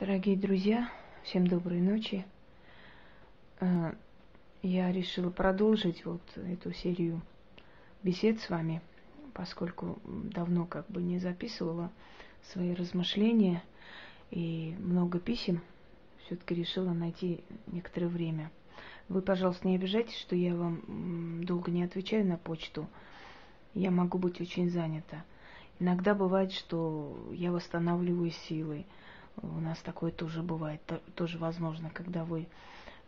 Дорогие друзья, всем доброй ночи. Э, я решила продолжить вот эту серию бесед с вами, поскольку давно как бы не записывала свои размышления и много писем, все-таки решила найти некоторое время. Вы, пожалуйста, не обижайтесь, что я вам долго не отвечаю на почту. Я могу быть очень занята. Иногда бывает, что я восстанавливаю силы – у нас такое тоже бывает, тоже возможно, когда вы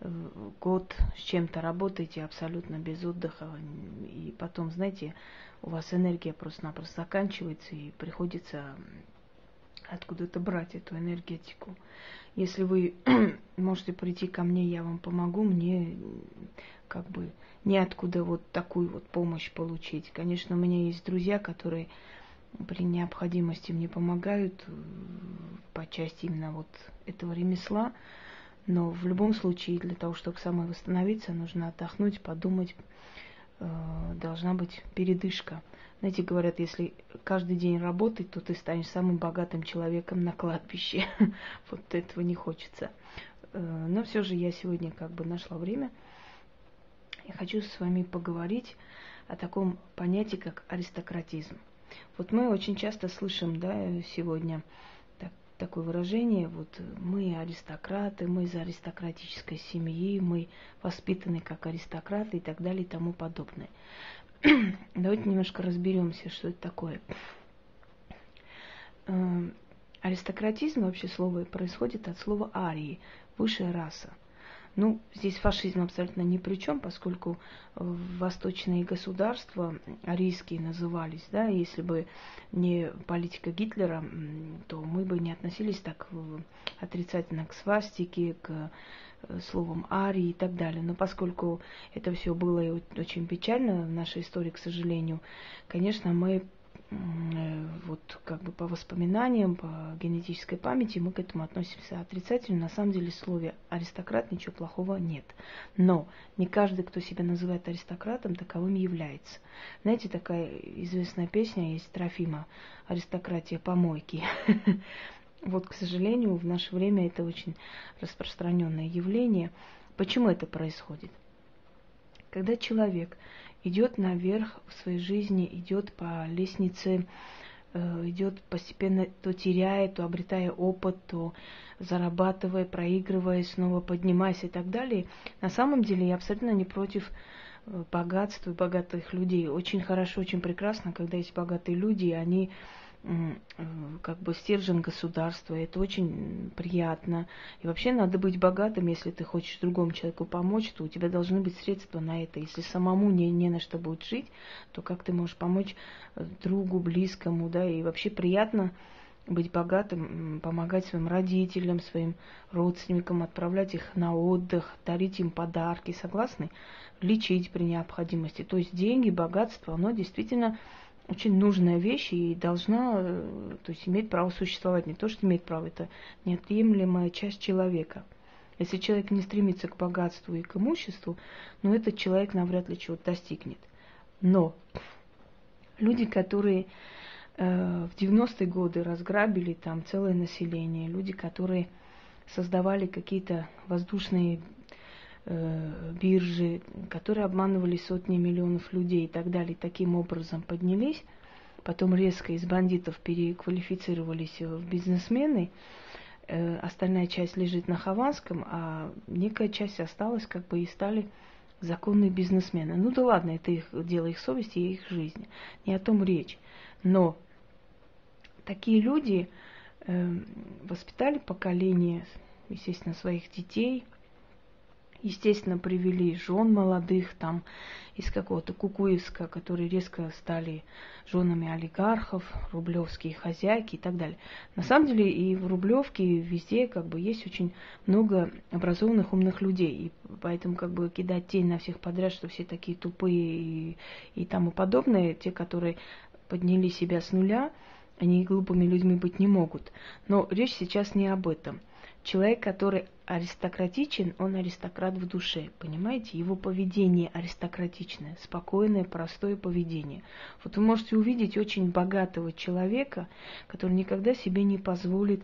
э, год с чем-то работаете абсолютно без отдыха, и потом, знаете, у вас энергия просто-напросто заканчивается, и приходится откуда-то брать эту энергетику. Если вы можете прийти ко мне, я вам помогу, мне как бы неоткуда вот такую вот помощь получить. Конечно, у меня есть друзья, которые при необходимости мне помогают э, по части именно вот этого ремесла. Но в любом случае, для того, чтобы самой восстановиться, нужно отдохнуть, подумать, э, должна быть передышка. Знаете, говорят, если каждый день работать, то ты станешь самым богатым человеком на кладбище. вот этого не хочется. Э, но все же я сегодня как бы нашла время. Я хочу с вами поговорить о таком понятии, как аристократизм. Вот мы очень часто слышим, да, сегодня так, такое выражение, вот мы аристократы, мы из аристократической семьи, мы воспитаны как аристократы и так далее и тому подобное. Давайте немножко разберемся, что это такое. Эм, аристократизм, вообще слово, происходит от слова арии, высшая раса. Ну, здесь фашизм абсолютно ни при чем, поскольку восточные государства арийские назывались, да, если бы не политика Гитлера, то мы бы не относились так отрицательно к свастике, к э, словам арии и так далее. Но поскольку это все было очень печально в нашей истории, к сожалению, конечно, мы Э, вот как бы по воспоминаниям, по генетической памяти мы к этому относимся отрицательно. На самом деле в слове аристократ ничего плохого нет. Но не каждый, кто себя называет аристократом, таковым является. Знаете, такая известная песня есть Трофима «Аристократия помойки». Вот, к сожалению, в наше время это очень распространенное явление. Почему это происходит? Когда человек идет наверх в своей жизни, идет по лестнице, э, идет постепенно, то теряя, то обретая опыт, то зарабатывая, проигрывая, снова поднимаясь и так далее. На самом деле я абсолютно не против э, богатства и богатых людей. Очень хорошо, очень прекрасно, когда есть богатые люди, и они как бы стержень государства, это очень приятно. И вообще надо быть богатым, если ты хочешь другому человеку помочь, то у тебя должны быть средства на это. Если самому не, не на что будет жить, то как ты можешь помочь э, другу, близкому, да, и вообще приятно быть богатым, помогать своим родителям, своим родственникам, отправлять их на отдых, дарить им подарки, согласны? Лечить при необходимости. То есть деньги, богатство, оно действительно очень нужная вещь и должна э, то есть, иметь право существовать. Не то, что имеет право, это неотъемлемая часть человека. Если человек не стремится к богатству и к имуществу, ну этот человек навряд ли чего-то достигнет. Но люди, которые э, в 90-е годы разграбили там целое население, люди, которые создавали какие-то воздушные биржи, которые обманывали сотни миллионов людей и так далее, таким образом поднялись, потом резко из бандитов переквалифицировались в бизнесмены, э, остальная часть лежит на Хованском, а некая часть осталась как бы и стали законные бизнесмены. Ну да ладно, это их дело их совести и их жизни. Не о том речь. Но такие люди э, воспитали поколение, естественно, своих детей – естественно, привели жен молодых там из какого-то Кукуевска, которые резко стали женами олигархов, рублевские хозяйки и так далее. На самом деле и в Рублевке везде как бы есть очень много образованных умных людей, и поэтому как бы кидать тень на всех подряд, что все такие тупые и, и тому подобное, те, которые подняли себя с нуля, они глупыми людьми быть не могут. Но речь сейчас не об этом. Человек, который аристократичен, он аристократ в душе, понимаете? Его поведение аристократичное, спокойное, простое поведение. Вот вы можете увидеть очень богатого человека, который никогда себе не позволит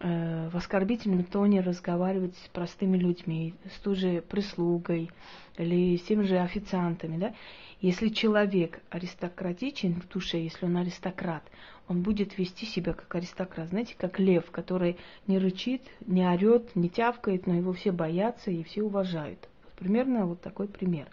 э, в оскорбительном тоне разговаривать с простыми людьми, с той же прислугой или с теми же официантами, да, если человек аристократичен в душе, если он аристократ, он будет вести себя как аристократ, знаете, как лев, который не рычит, не орет, не тявкает, но его все боятся и все уважают. Примерно вот такой пример.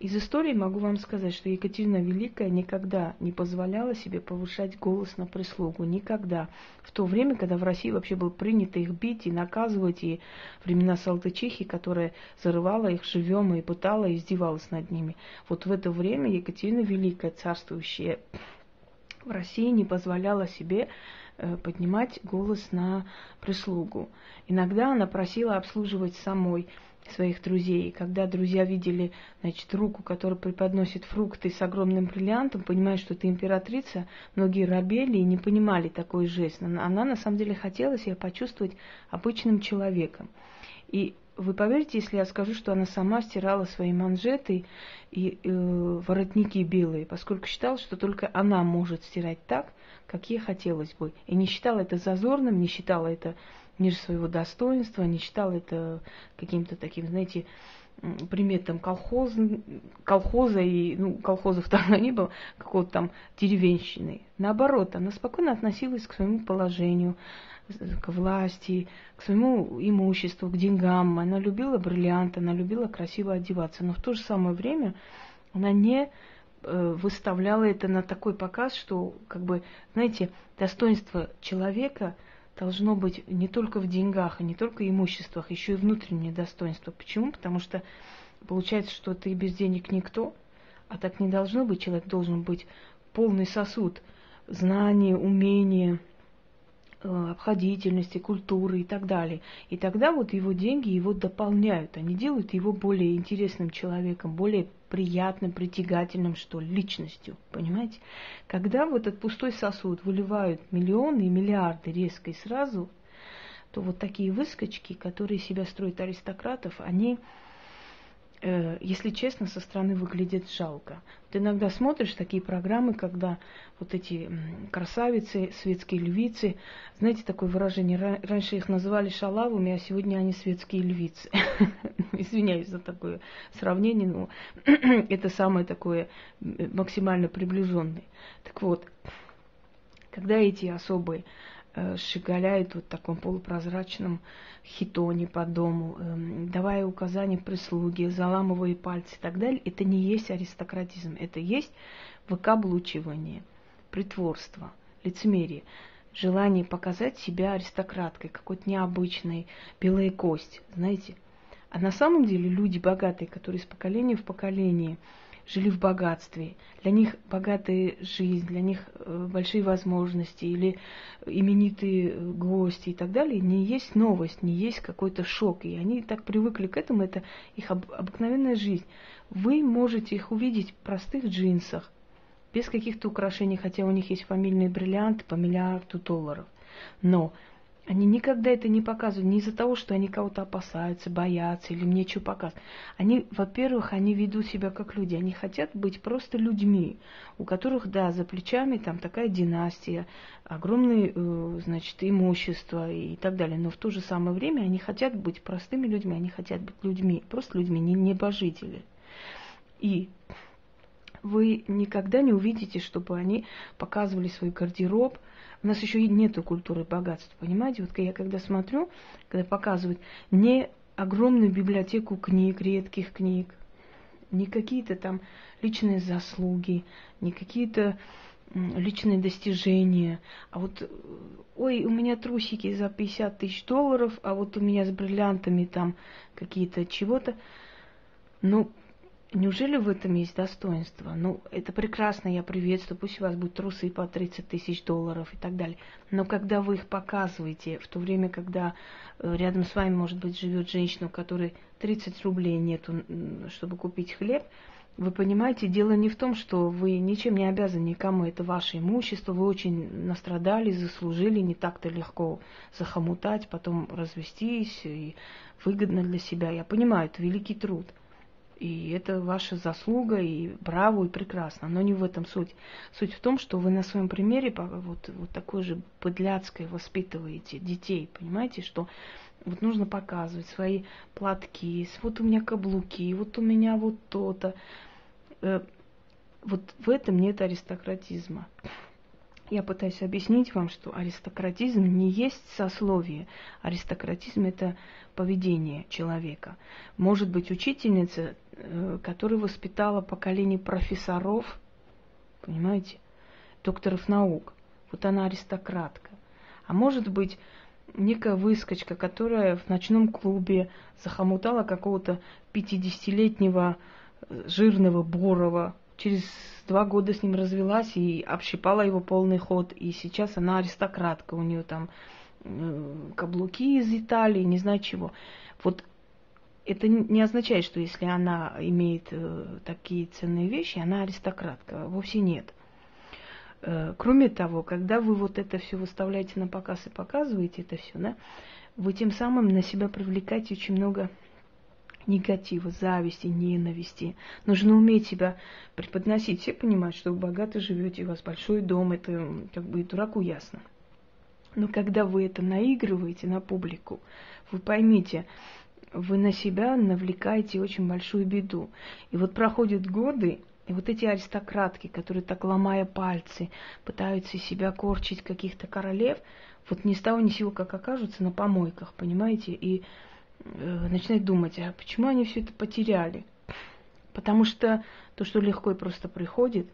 Из истории могу вам сказать, что Екатерина Великая никогда не позволяла себе повышать голос на прислугу. Никогда. В то время, когда в России вообще было принято их бить и наказывать, и времена Салтычихи, которая зарывала их живем и пытала, и издевалась над ними. Вот в это время Екатерина Великая, царствующая в России, не позволяла себе э, поднимать голос на прислугу. Иногда она просила обслуживать самой своих друзей. Когда друзья видели, значит, руку, которая преподносит фрукты с огромным бриллиантом, понимая, что это императрица, многие рабели и не понимали такой жест. Она на самом деле хотела себя почувствовать обычным человеком. И вы поверите, если я скажу, что она сама стирала свои манжеты и э, воротники белые, поскольку считала, что только она может стирать так, как ей хотелось бы. И не считала это зазорным, не считала это ниже своего достоинства, не считал это каким-то таким, знаете, приметом колхоз, колхоза и, ну, колхозов тогда не было, какого-то там деревенщины. Наоборот, она спокойно относилась к своему положению, к власти, к своему имуществу, к деньгам. Она любила бриллианты, она любила красиво одеваться, но в то же самое время она не э, выставляла это на такой показ, что, как бы, знаете, достоинство человека – должно быть не только в деньгах и не только в имуществах, еще и внутреннее достоинство. Почему? Потому что получается, что ты без денег никто, а так не должно быть. Человек должен быть полный сосуд знания, умения, Э, обходительности, культуры и так далее. И тогда вот его деньги его дополняют, они делают его более интересным человеком, более приятным, притягательным, что ли, личностью, понимаете? Когда в этот пустой сосуд выливают миллионы и миллиарды резко и сразу, то вот такие выскочки, которые себя строят аристократов, они Э, если честно, со стороны выглядит жалко. Вот иногда смотришь такие программы, когда вот эти красавицы, светские львицы, знаете, такое выражение, раньше их называли шалавами, а сегодня они светские львицы. Извиняюсь за такое сравнение, но это самое такое максимально приближенное. Так вот, когда эти особые Э, щеголяет вот в таком полупрозрачном хитоне по дому, эм, давая указания прислуге, заламывая пальцы и так далее, это не есть аристократизм, это есть выкаблучивание, притворство, лицемерие, желание показать себя аристократкой, какой-то необычной, белая кость, знаете. А на самом деле люди богатые, которые из поколения в поколение – жили в богатстве. Для них богатая жизнь, для них э, большие возможности или именитые э, гости и так далее не есть новость, не есть какой-то шок. И они так привыкли к этому, это их обыкновенная жизнь. Вы можете их увидеть в простых джинсах, без каких-то украшений, хотя у них есть фамильные бриллианты по миллиарду долларов. Но они никогда это не показывают, не из-за того, что они кого-то опасаются, боятся или мне что показывать. Они, во-первых, они ведут себя как люди, они хотят быть просто людьми, у которых, да, за плечами там такая династия, огромное, э, значит, имущество и так далее. Но в то же самое время они хотят быть простыми людьми, они хотят быть людьми, просто людьми, не небожители. И вы никогда не увидите, чтобы они показывали свой гардероб, у нас еще нету культуры богатства, понимаете? Вот я когда смотрю, когда показывают не огромную библиотеку книг, редких книг, не какие-то там личные заслуги, не какие-то личные достижения, а вот, ой, у меня трусики за 50 тысяч долларов, а вот у меня с бриллиантами там какие-то чего-то. Ну, Неужели в этом есть достоинство? Ну, это прекрасно, я приветствую, пусть у вас будут трусы по 30 тысяч долларов и так далее. Но когда вы их показываете, в то время, когда э, рядом с вами, может быть, живет женщина, у которой 30 рублей нету, чтобы купить хлеб, вы понимаете, дело не в том, что вы ничем не обязаны никому, это ваше имущество, вы очень настрадали, заслужили, не так-то легко захомутать, потом развестись, и выгодно для себя. Я понимаю, это великий труд – И это ваша заслуга, и браво, и прекрасно. Но не в этом суть. Суть в том, что вы на своем примере вот, вот такой же подляцкой воспитываете детей. Понимаете, что вот нужно показывать свои платки, вот у меня каблуки, вот у меня вот то-то. Э, вот в этом нет аристократизма. Я пытаюсь объяснить вам, что аристократизм не есть сословие. Аристократизм – это поведение человека. Может быть, учительница, э, которая воспитала поколение профессоров, понимаете, докторов наук. Вот она аристократка. А может быть, некая выскочка, которая в ночном клубе захомутала какого-то 50-летнего э, жирного Борова, через два года с ним развелась и общипала его полный ход. И сейчас она аристократка, у нее там э, каблуки из Италии, не знаю чего. Вот это не означает, что если она имеет э, такие ценные вещи, она аристократка. Вовсе нет. Э, кроме того, когда вы вот это все выставляете на показ и показываете это все, да, вы тем самым на себя привлекаете очень много негатива, зависти, ненависти. Нужно уметь себя преподносить. Все понимают, что вы богато живете, у вас большой дом, это как бы и дураку ясно. Но когда вы это наигрываете на публику, вы поймите, вы на себя навлекаете очень большую беду. И вот проходят годы, и вот эти аристократки, которые так ломая пальцы, пытаются себя корчить каких-то королев, вот ни с того ни сего, как окажутся на помойках, понимаете? И начинать думать, а почему они все это потеряли? Потому что то, что легко и просто приходит,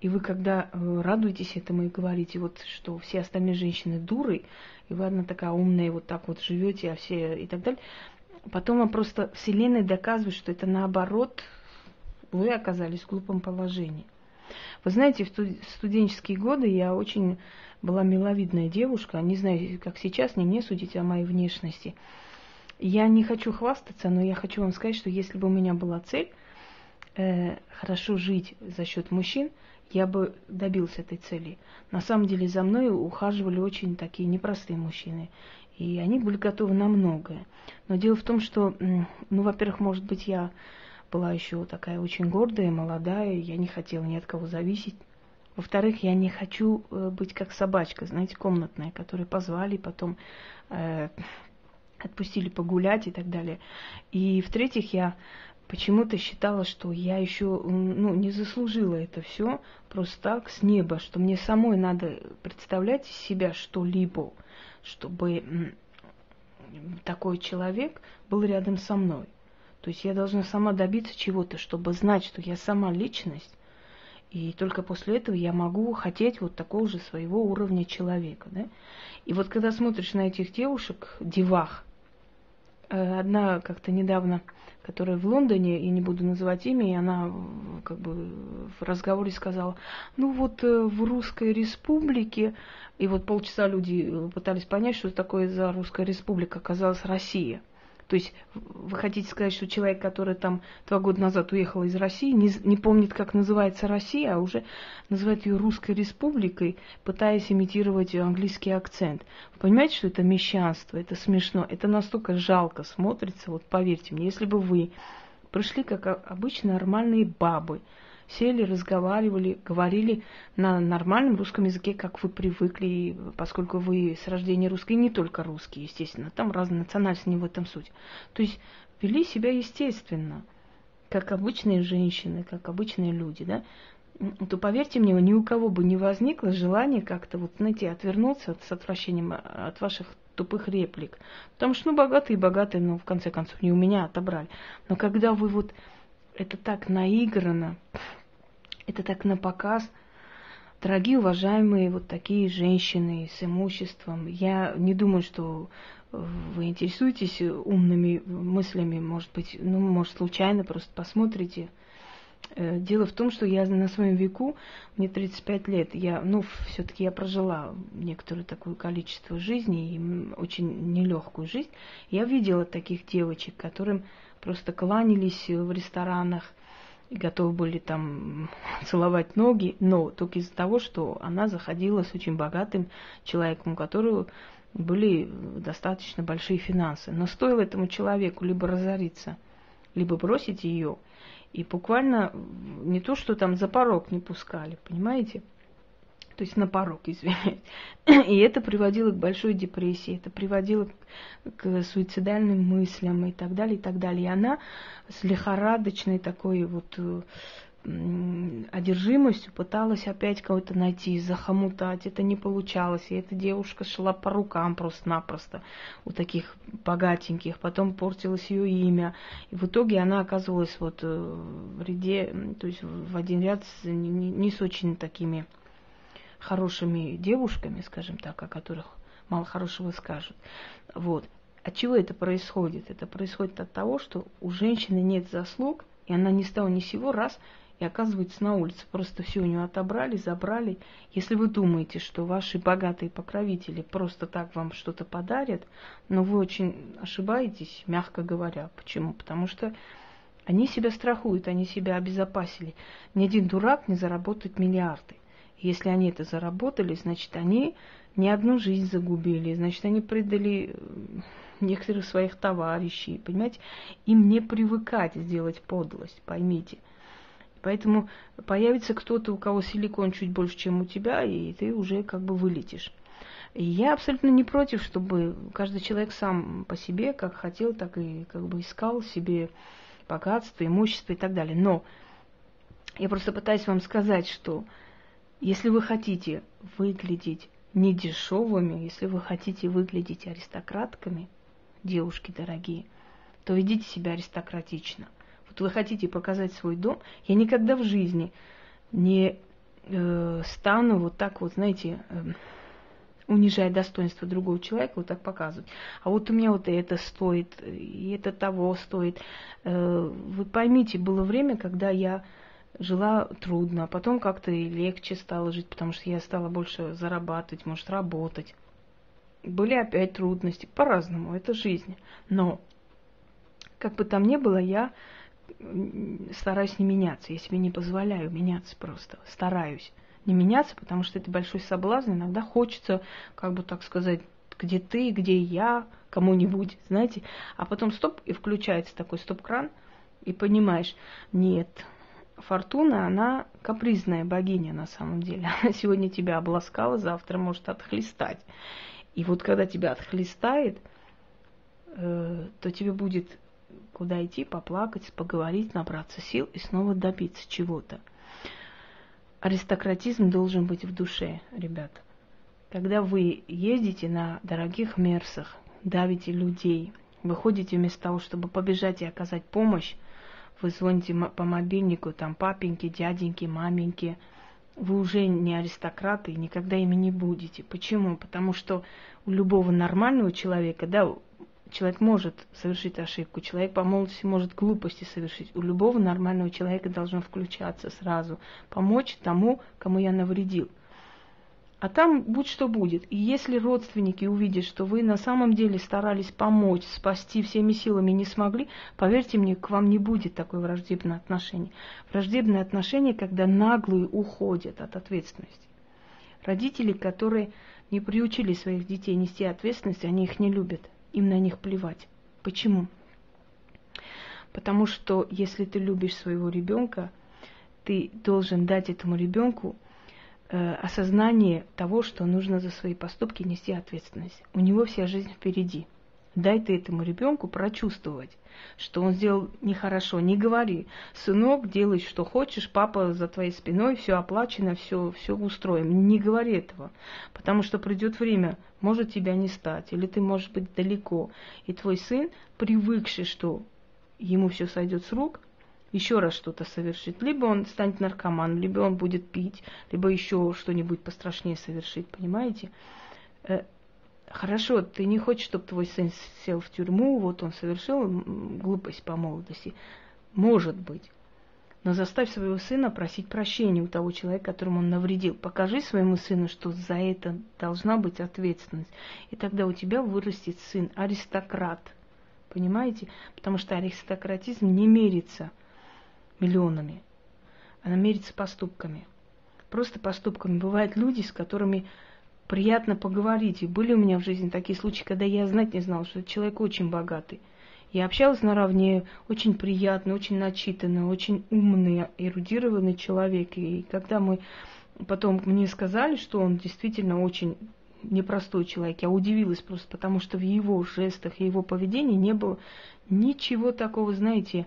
и вы когда э, радуетесь этому и говорите, вот что все остальные женщины дуры, и вы одна такая умная, и вот так вот живете, а все и так далее, потом вам просто Вселенная доказывает, что это наоборот, вы оказались в глупом положении. Вы знаете, в студенческие годы я очень была миловидная девушка, не знаю, как сейчас, не мне судить о моей внешности. Я не хочу хвастаться, но я хочу вам сказать, что если бы у меня была цель э, хорошо жить за счет мужчин, я бы добился этой цели. На самом деле за мной ухаживали очень такие непростые мужчины, и они были готовы на многое. Но дело в том, что, ну, во-первых, может быть, я была еще такая очень гордая, молодая, я не хотела ни от кого зависеть. Во-вторых, я не хочу э, быть как собачка, знаете, комнатная, которую позвали, потом э, отпустили погулять и так далее. И в-третьих, я почему-то считала, что я еще ну, не заслужила это все просто так с неба, что мне самой надо представлять из себя что-либо, чтобы такой человек был рядом со мной. То есть я должна сама добиться чего-то, чтобы знать, что я сама личность, и только после этого я могу хотеть вот такого же своего уровня человека. Да? И вот когда смотришь на этих девушек, девах, одна как-то недавно, которая в Лондоне, и не буду называть имя, и она как бы в разговоре сказала, ну вот э, в Русской Республике, и вот полчаса люди э, пытались понять, что такое за Русская Республика, оказалась Россия – то есть вы хотите сказать, что человек, который там два года назад уехал из России, не, не помнит, как называется Россия, а уже называет ее Русской Республикой, пытаясь имитировать английский акцент. Вы понимаете, что это мещанство, это смешно, это настолько жалко смотрится, вот поверьте мне, если бы вы пришли как обычно нормальные бабы, сели, разговаривали, говорили на нормальном русском языке, как вы привыкли, поскольку вы с рождения русские, не только русские, естественно, там разные национальности, не в этом суть. То есть вели себя естественно, как обычные женщины, как обычные люди, да, то поверьте мне, ни у кого бы не возникло желания как-то вот, знаете, отвернуться с отвращением от ваших тупых реплик. Потому что, ну, богатые, богатые, но в конце концов не у меня отобрали. Но когда вы вот это так наиграно, это так на показ. Дорогие, уважаемые вот такие женщины с имуществом, я не думаю, что вы интересуетесь умными мыслями, может быть, ну, может, случайно просто посмотрите. Э, дело в том, что я на своем веку, мне 35 лет, я, ну, все-таки я прожила некоторое такое количество жизни, и очень нелегкую жизнь. Я видела таких девочек, которым просто кланялись в ресторанах, и готовы были там целовать ноги, но только из-за того, что она заходила с очень богатым человеком, у которого были достаточно большие финансы. Но стоило этому человеку либо разориться, либо бросить ее. И буквально не то, что там за порог не пускали, понимаете? То есть на порог, извиняюсь. И это приводило к большой депрессии, это приводило к суицидальным мыслям и так далее, и так далее. И она с лихорадочной такой вот э, одержимостью пыталась опять кого-то найти, захомутать. Это не получалось. И эта девушка шла по рукам просто-напросто у таких богатеньких. Потом портилось ее имя. И в итоге она оказывалась вот э, в ряде, то есть в один ряд с не, не с очень такими хорошими девушками, скажем так, о которых мало хорошего скажут. Вот. От чего это происходит? Это происходит от того, что у женщины нет заслуг, и она ни с того ни с сего раз и оказывается на улице. Просто все у нее отобрали, забрали. Если вы думаете, что ваши богатые покровители просто так вам что-то подарят, но вы очень ошибаетесь, мягко говоря. Почему? Потому что они себя страхуют, они себя обезопасили. Ни один дурак не заработает миллиарды. Если они это заработали, значит, они не одну жизнь загубили, значит, они предали некоторых своих товарищей, понимаете? Им не привыкать сделать подлость, поймите – Поэтому появится кто-то, у кого силикон чуть больше, чем у тебя, и ты уже как бы вылетишь. И я абсолютно не против, чтобы каждый человек сам по себе, как хотел, так и как бы искал себе богатство, имущество и так далее. Но я просто пытаюсь вам сказать, что если вы хотите выглядеть не дешевыми, если вы хотите выглядеть аристократками, девушки дорогие, то ведите себя аристократично – вот вы хотите показать свой дом, я никогда в жизни не э, стану вот так вот, знаете, э, унижая достоинство другого человека, вот так показывать. А вот у меня вот это стоит, и это того стоит. Э, вы поймите, было время, когда я жила трудно, а потом как-то и легче стало жить, потому что я стала больше зарабатывать, может, работать. Были опять трудности, по-разному, это жизнь. Но, как бы там ни было, я стараюсь не меняться. Я себе не позволяю меняться просто. Стараюсь не меняться, потому что это большой соблазн. Иногда хочется, как бы так сказать, где ты, где я, кому-нибудь, знаете. А потом стоп, и включается такой стоп-кран, и понимаешь, нет, Фортуна, она капризная богиня на самом деле. Она сегодня тебя обласкала, завтра может отхлестать. И вот когда тебя отхлестает, э, то тебе будет куда идти, поплакать, поговорить, набраться сил и снова добиться чего-то. Аристократизм должен быть в душе, ребята. Когда вы ездите на дорогих мерсах, давите людей, выходите вместо того, чтобы побежать и оказать помощь, вы звоните по мобильнику, там папеньки, дяденьки, маменьки, вы уже не аристократы и никогда ими не будете. Почему? Потому что у любого нормального человека, да, человек может совершить ошибку, человек по молодости может глупости совершить. У любого нормального человека должно включаться сразу, помочь тому, кому я навредил. А там будь что будет. И если родственники увидят, что вы на самом деле старались помочь, спасти всеми силами не смогли, поверьте мне, к вам не будет такое враждебное отношение. Враждебное отношение, когда наглые уходят от ответственности. Родители, которые не приучили своих детей нести ответственность, они их не любят им на них плевать. Почему? Потому что если ты любишь своего ребенка, ты должен дать этому ребенку э, осознание того, что нужно за свои поступки нести ответственность. У него вся жизнь впереди. Дай ты этому ребенку прочувствовать, что он сделал нехорошо. Не говори, сынок, делай, что хочешь, папа за твоей спиной, все оплачено, все, все устроим. Не говори этого, потому что придет время, может тебя не стать, или ты можешь быть далеко. И твой сын, привыкший, что ему все сойдет с рук, еще раз что-то совершит. Либо он станет наркоманом, либо он будет пить, либо еще что-нибудь пострашнее совершит, понимаете? Э, Хорошо, ты не хочешь, чтобы твой сын сел в тюрьму, вот он совершил глупость по молодости. Может быть. Но заставь своего сына просить прощения у того человека, которому он навредил. Покажи своему сыну, что за это должна быть ответственность. И тогда у тебя вырастет сын аристократ. Понимаете? Потому что аристократизм не мерится миллионами. Она мерится поступками. Просто поступками. Бывают люди, с которыми приятно поговорить. И были у меня в жизни такие случаи, когда я знать не знала, что человек очень богатый. Я общалась наравне, очень приятный, очень начитанный, очень умный, эрудированный человек. И когда мы потом мне сказали, что он действительно очень непростой человек, я удивилась просто, потому что в его жестах и его поведении не было ничего такого, знаете,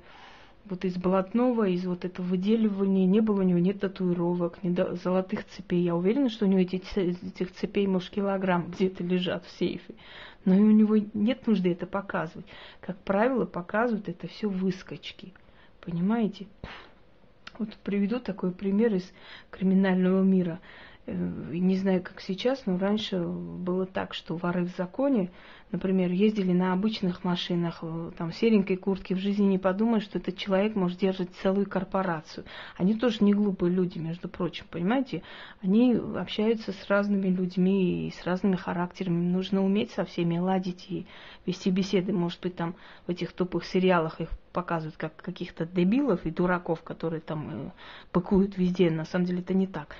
вот из блатного, из вот этого выделивания, не было у него ни татуировок, ни золотых цепей. Я уверена, что у него эти, этих цепей, может, килограмм где-то лежат в сейфе. Но у него нет нужды это показывать. Как правило, показывают это все выскочки. Понимаете? Вот приведу такой пример из криминального мира. Э, не знаю, как сейчас, но раньше было так, что воры в законе, например, ездили на обычных машинах, э, там, серенькой куртке, в жизни не подумают, что этот человек может держать целую корпорацию. Они тоже не глупые люди, между прочим, понимаете? Они общаются с разными людьми и с разными характерами. Нужно уметь со всеми ладить и вести беседы. Может быть, там в этих тупых сериалах их показывают как каких-то дебилов и дураков, которые там э, быкуют везде. На самом деле это не так.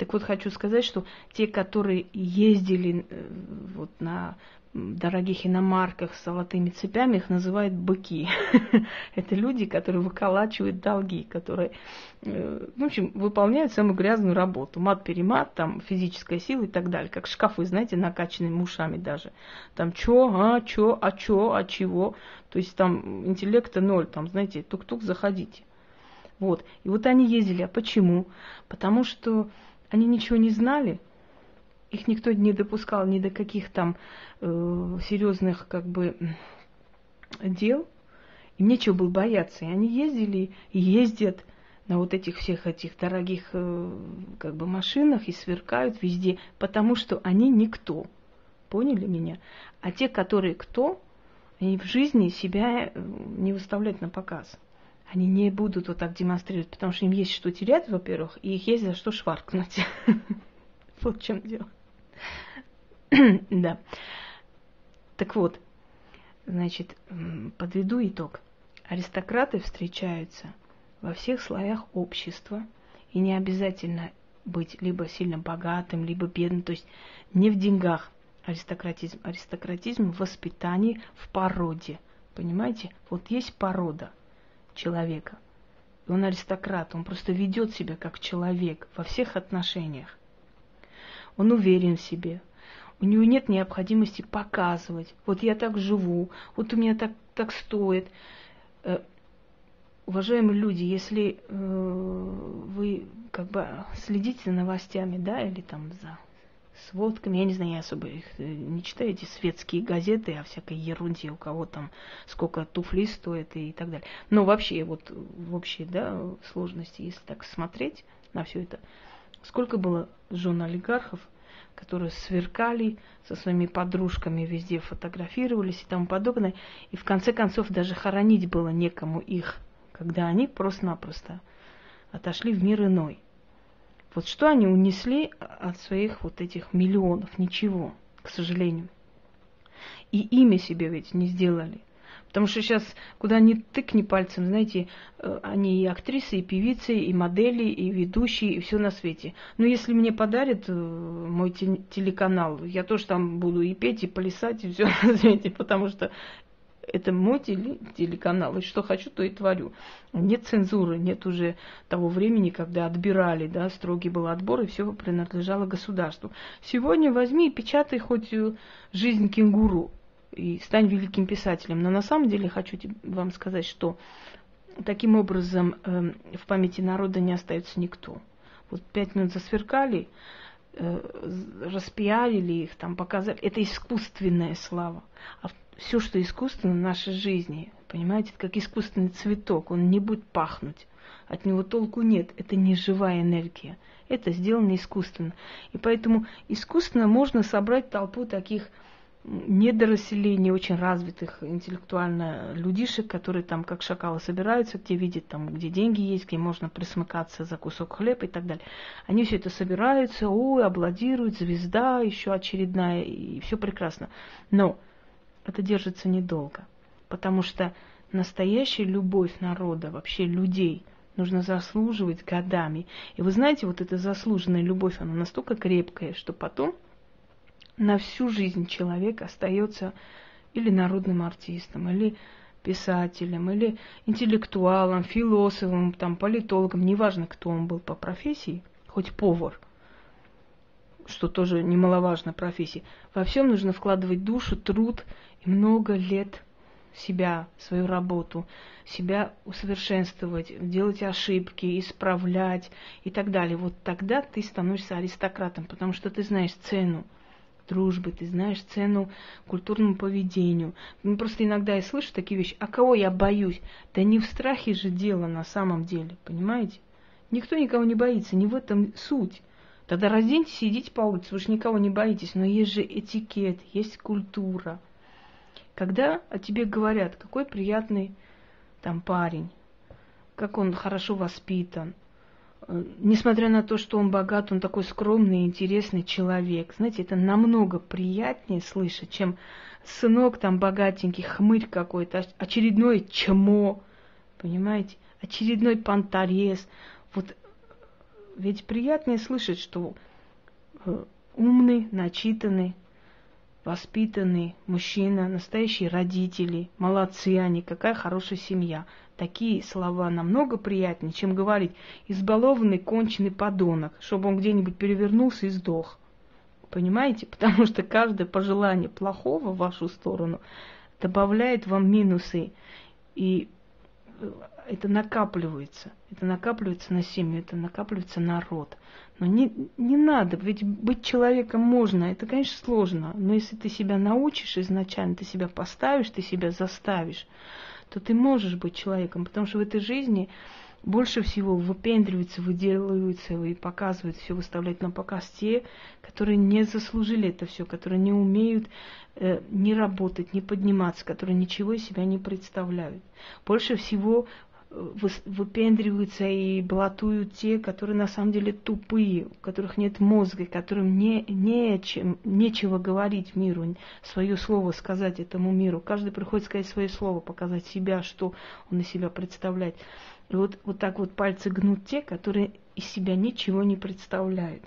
Так вот, хочу сказать, что те, которые ездили э, вот на дорогих иномарках с золотыми цепями, их называют быки. Это люди, которые выколачивают долги, которые, э, в общем, выполняют самую грязную работу. Мат-перемат, там физическая сила и так далее. Как шкафы, знаете, накачанные мушами даже. Там чё, а, чё, а чё, а чего. То есть там интеллекта ноль, там, знаете, тук-тук, заходите. Вот. И вот они ездили. А почему? Потому что они ничего не знали, их никто не допускал ни до каких там э, серьезных как бы дел, им нечего было бояться. И они ездили и ездят на вот этих всех этих дорогих э, как бы машинах и сверкают везде, потому что они никто. Поняли меня? А те, которые кто, они в жизни себя э, не выставляют на показ они не будут вот так демонстрировать, потому что им есть что терять, во-первых, и их есть за что шваркнуть. Вот в чем дело. Да. Так вот, значит, подведу итог. Аристократы встречаются во всех слоях общества, и не обязательно быть либо сильно богатым, либо бедным, то есть не в деньгах аристократизм. Аристократизм в воспитании, в породе. Понимаете? Вот есть порода – человека. Он аристократ, он просто ведет себя как человек во всех отношениях. Он уверен в себе. У него нет необходимости показывать. Вот я так живу, вот у меня так, так стоит. Э, уважаемые люди, если э, вы как бы следите за новостями, да, или там за сводками. Я не знаю, я особо их э, не читаю, эти светские газеты о всякой ерунде, у кого там сколько туфли стоит и так далее. Но вообще, вот в общей да, сложности, если так смотреть на все это, сколько было жен олигархов, которые сверкали со своими подружками, везде фотографировались и тому подобное. И в конце концов даже хоронить было некому их, когда они просто-напросто отошли в мир иной. Вот что они унесли от своих вот этих миллионов? Ничего, к сожалению. И имя себе ведь не сделали. Потому что сейчас, куда ни тыкни пальцем, знаете, э, они и актрисы, и певицы, и модели, и ведущие, и все на свете. Но если мне подарят э, мой телеканал, я тоже там буду и петь, и плясать, и все на свете, потому что это мой телеканал, и что хочу, то и творю. Нет цензуры, нет уже того времени, когда отбирали, да, строгий был отбор, и все принадлежало государству. Сегодня возьми и печатай хоть э, жизнь кенгуру и стань великим писателем. Но на самом деле хочу вам сказать, что таким образом э, в памяти народа не остается никто. Вот пять минут засверкали, распиарили их, там показали. Это искусственная слава. А все, что искусственно в нашей жизни, понимаете, как искусственный цветок, он не будет пахнуть. От него толку нет. Это не живая энергия. Это сделано искусственно. И поэтому искусственно можно собрать толпу таких недораселений, очень развитых интеллектуально людишек, которые там как шакалы собираются, где видят там, где деньги есть, где можно присмыкаться за кусок хлеба и так далее. Они все это собираются, ой, аплодируют, звезда еще очередная, и все прекрасно. Но это держится недолго. Потому что настоящая любовь народа, вообще людей, нужно заслуживать годами. И вы знаете, вот эта заслуженная любовь, она настолько крепкая, что потом на всю жизнь человек остается или народным артистом, или писателем или интеллектуалом, философом, там, политологом, неважно, кто он был по профессии, хоть повар, что тоже немаловажно профессии. Во всем нужно вкладывать душу, труд и много лет себя, свою работу, себя усовершенствовать, делать ошибки, исправлять и так далее. Вот тогда ты становишься аристократом, потому что ты знаешь цену дружбы, ты знаешь цену культурному поведению. Ну, просто иногда я слышу такие вещи, а кого я боюсь? Да не в страхе же дело на самом деле, понимаете? Никто никого не боится, не в этом суть. Тогда разденьтесь и идите по улице, вы же никого не боитесь, но есть же этикет, есть культура. Когда о тебе говорят, какой приятный там парень, как он хорошо воспитан, несмотря на то, что он богат, он такой скромный, интересный человек. Знаете, это намного приятнее слышать, чем сынок там богатенький, хмырь какой-то, очередной чмо, понимаете, очередной понторез. Вот ведь приятнее слышать, что э, умный, начитанный, воспитанный мужчина, настоящие родители, молодцы они, какая хорошая семья. Такие слова намного приятнее, чем говорить избалованный, конченый подонок, чтобы он где-нибудь перевернулся и сдох. Понимаете? Потому что каждое пожелание плохого в вашу сторону добавляет вам минусы. И э, это накапливается. Это накапливается на семью, это накапливается на род. Но не, не надо, ведь быть человеком можно, это, конечно, сложно. Но если ты себя научишь изначально, ты себя поставишь, ты себя заставишь, то ты можешь быть человеком, потому что в этой жизни больше всего выпендриваются, выделываются и показывают все, выставляют на показ те, которые не заслужили это все, которые не умеют э, не работать, не подниматься, которые ничего из себя не представляют. Больше всего выпендриваются и блатуют те, которые на самом деле тупые, у которых нет мозга, которым не, нечем, нечего говорить миру, свое слово сказать этому миру. Каждый приходит сказать свое слово, показать себя, что он из себя представляет. И вот, вот так вот пальцы гнут те, которые из себя ничего не представляют.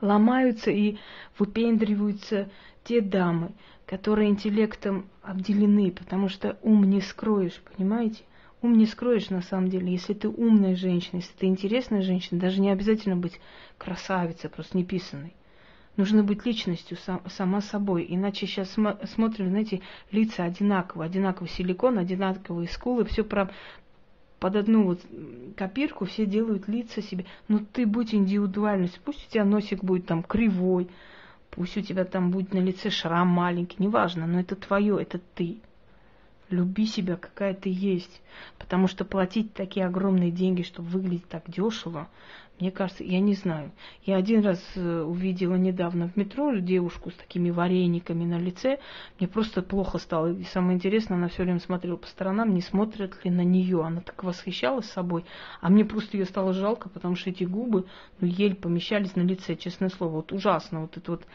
Ломаются и выпендриваются те дамы, которые интеллектом обделены, потому что ум не скроешь, понимаете? Ум не скроешь на самом деле. Если ты умная женщина, если ты интересная женщина, даже не обязательно быть красавицей, просто неписанной. Нужно быть личностью сам, сама собой. Иначе сейчас см- смотрим, знаете, лица одинаково, одинаковый силикон, одинаковые скулы, все про, под одну вот копирку все делают лица себе. Но ты будь индивидуальность. Пусть у тебя носик будет там кривой, пусть у тебя там будет на лице шрам маленький, неважно, но это твое, это ты. Люби себя, какая ты есть. Потому что платить такие огромные деньги, чтобы выглядеть так дешево, мне кажется, я не знаю. Я один раз э, увидела недавно в метро девушку с такими варениками на лице. Мне просто плохо стало. И самое интересное, она все время смотрела по сторонам, не смотрят ли на нее. Она так восхищалась собой. А мне просто ее стало жалко, потому что эти губы ну, еле помещались на лице, честное слово. Вот ужасно. Вот это вот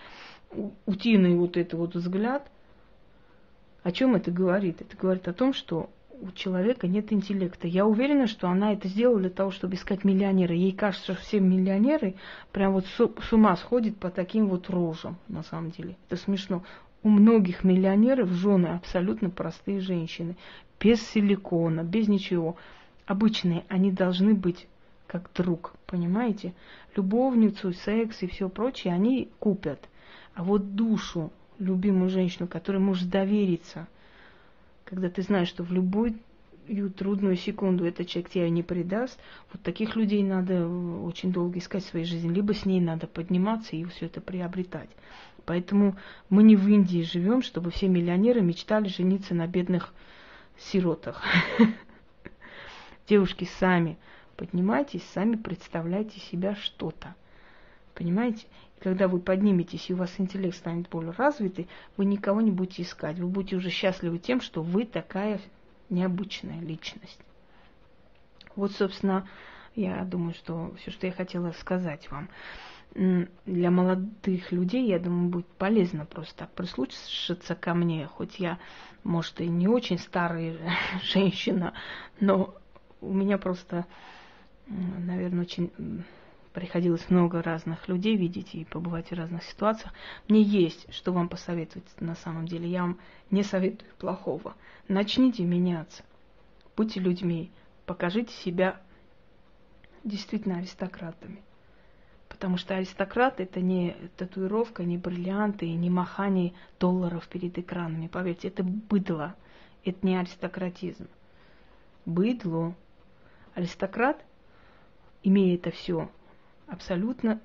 утиный вот этот вот взгляд. О чем это говорит? Это говорит о том, что у человека нет интеллекта. Я уверена, что она это сделала для того, чтобы искать миллионера. Ей кажется, что все миллионеры прям вот с ума сходят по таким вот рожам, на самом деле. Это смешно. У многих миллионеров жены абсолютно простые женщины, без силикона, без ничего. Обычные, они должны быть как друг, понимаете? Любовницу, секс и все прочее они купят. А вот душу, любимую женщину, которой можешь довериться, когда ты знаешь, что в любую трудную секунду этот человек тебя не предаст, вот таких людей надо очень долго искать в своей жизни, либо с ней надо подниматься и все это приобретать. Поэтому мы не в Индии живем, чтобы все миллионеры мечтали жениться на бедных сиротах. Девушки, сами поднимайтесь, сами представляйте себя что-то. Понимаете? Когда вы подниметесь, и у вас интеллект станет более развитый, вы никого не будете искать. Вы будете уже счастливы тем, что вы такая необычная личность. Вот, собственно, я думаю, что все, что я хотела сказать вам. Для молодых людей, я думаю, будет полезно просто так прислушаться ко мне, хоть я, может, и не очень старая женщина, но у меня просто, наверное, очень приходилось много разных людей видеть и побывать в разных ситуациях. Мне есть, что вам посоветовать на самом деле. Я вам не советую плохого. Начните меняться. Будьте людьми. Покажите себя действительно аристократами. Потому что аристократ это не татуировка, не бриллианты, не махание долларов перед экранами. Поверьте, это быдло. Это не аристократизм. Быдло. Аристократ, имея это все, абсолютно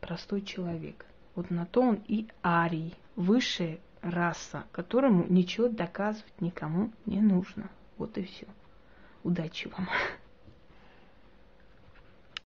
простой человек. Вот на то он и арий, высшая раса, которому ничего доказывать никому не нужно. Вот и все. Удачи вам!